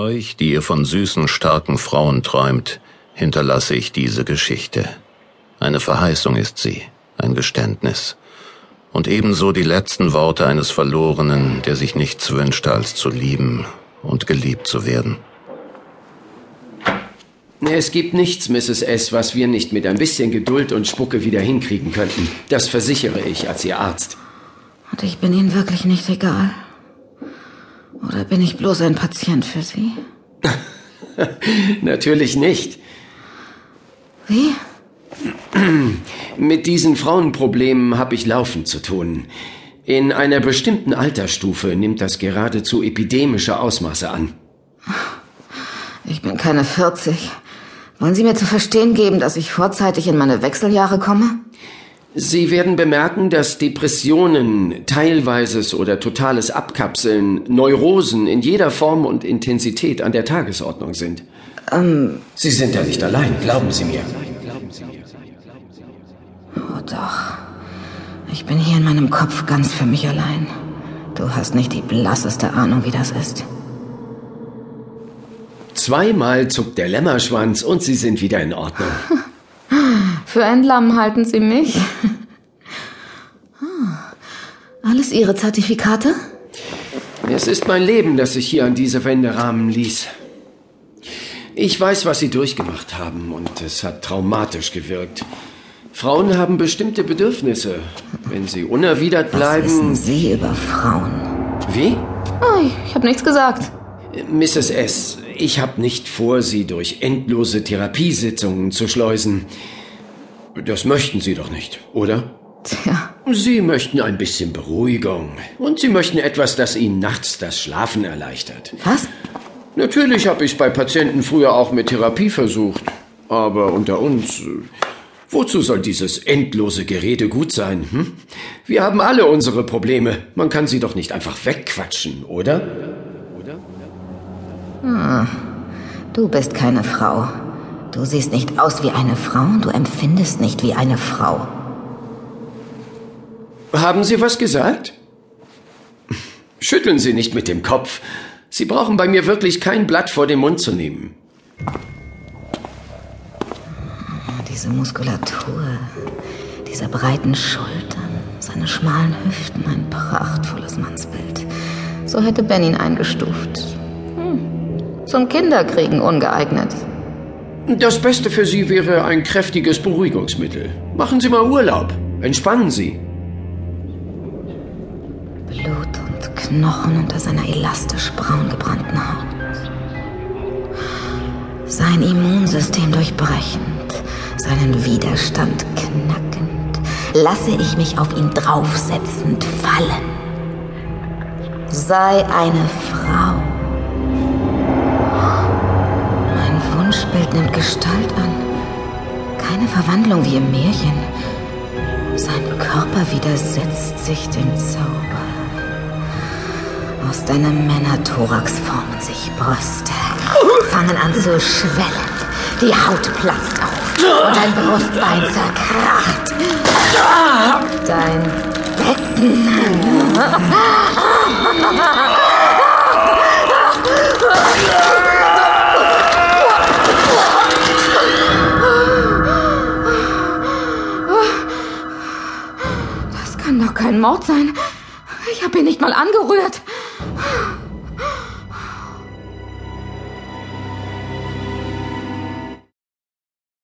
Euch, die ihr von süßen, starken Frauen träumt, hinterlasse ich diese Geschichte. Eine Verheißung ist sie, ein Geständnis. Und ebenso die letzten Worte eines Verlorenen, der sich nichts wünschte, als zu lieben und geliebt zu werden. Es gibt nichts, Mrs. S., was wir nicht mit ein bisschen Geduld und Spucke wieder hinkriegen könnten. Das versichere ich als Ihr Arzt. Und ich bin Ihnen wirklich nicht egal. Oder bin ich bloß ein Patient für Sie? Natürlich nicht. Wie? Mit diesen Frauenproblemen habe ich laufend zu tun. In einer bestimmten Altersstufe nimmt das geradezu epidemische Ausmaße an. Ich bin keine 40. Wollen Sie mir zu verstehen geben, dass ich vorzeitig in meine Wechseljahre komme? Sie werden bemerken, dass Depressionen, teilweises oder totales Abkapseln, Neurosen in jeder Form und Intensität an der Tagesordnung sind. Ähm, Sie sind ja nicht allein, glauben Sie mir. Oh doch. Ich bin hier in meinem Kopf ganz für mich allein. Du hast nicht die blasseste Ahnung, wie das ist. Zweimal zuckt der Lämmerschwanz und Sie sind wieder in Ordnung. Für ein Lamm halten Sie mich. Ah, alles Ihre Zertifikate? Es ist mein Leben, das sich hier an diese Wände rahmen ließ. Ich weiß, was Sie durchgemacht haben und es hat traumatisch gewirkt. Frauen haben bestimmte Bedürfnisse. Wenn sie unerwidert bleiben. Was wissen Sie über Frauen? Wie? Oh, ich habe nichts gesagt. Mrs. S., ich habe nicht vor, Sie durch endlose Therapiesitzungen zu schleusen. Das möchten Sie doch nicht, oder? Tja. Sie möchten ein bisschen Beruhigung. Und Sie möchten etwas, das Ihnen nachts das Schlafen erleichtert. Was? Natürlich habe ich bei Patienten früher auch mit Therapie versucht. Aber unter uns, wozu soll dieses endlose Gerede gut sein? Hm? Wir haben alle unsere Probleme. Man kann sie doch nicht einfach wegquatschen, oder? Oder? Hm. Du bist keine Frau. Du siehst nicht aus wie eine Frau und du empfindest nicht wie eine Frau. Haben Sie was gesagt? Schütteln Sie nicht mit dem Kopf. Sie brauchen bei mir wirklich kein Blatt vor den Mund zu nehmen. Diese Muskulatur, diese breiten Schultern, seine schmalen Hüften, ein prachtvolles Mannsbild. So hätte Ben ihn eingestuft. Hm. Zum Kinderkriegen ungeeignet. Das Beste für Sie wäre ein kräftiges Beruhigungsmittel. Machen Sie mal Urlaub. Entspannen Sie. Blut und Knochen unter seiner elastisch braun gebrannten Haut. Sein Immunsystem durchbrechend, seinen Widerstand knackend, lasse ich mich auf ihn draufsetzend fallen. Sei eine Frau. Wunschbild nimmt Gestalt an. Keine Verwandlung wie im Märchen. Sein Körper widersetzt sich dem Zauber. Aus deinem Männerthorax formen sich Brüste, fangen an zu schwellen. Die Haut platzt auf und dein Brustbein zerkracht. Dein Becken. kein Mord sein. Ich habe ihn nicht mal angerührt.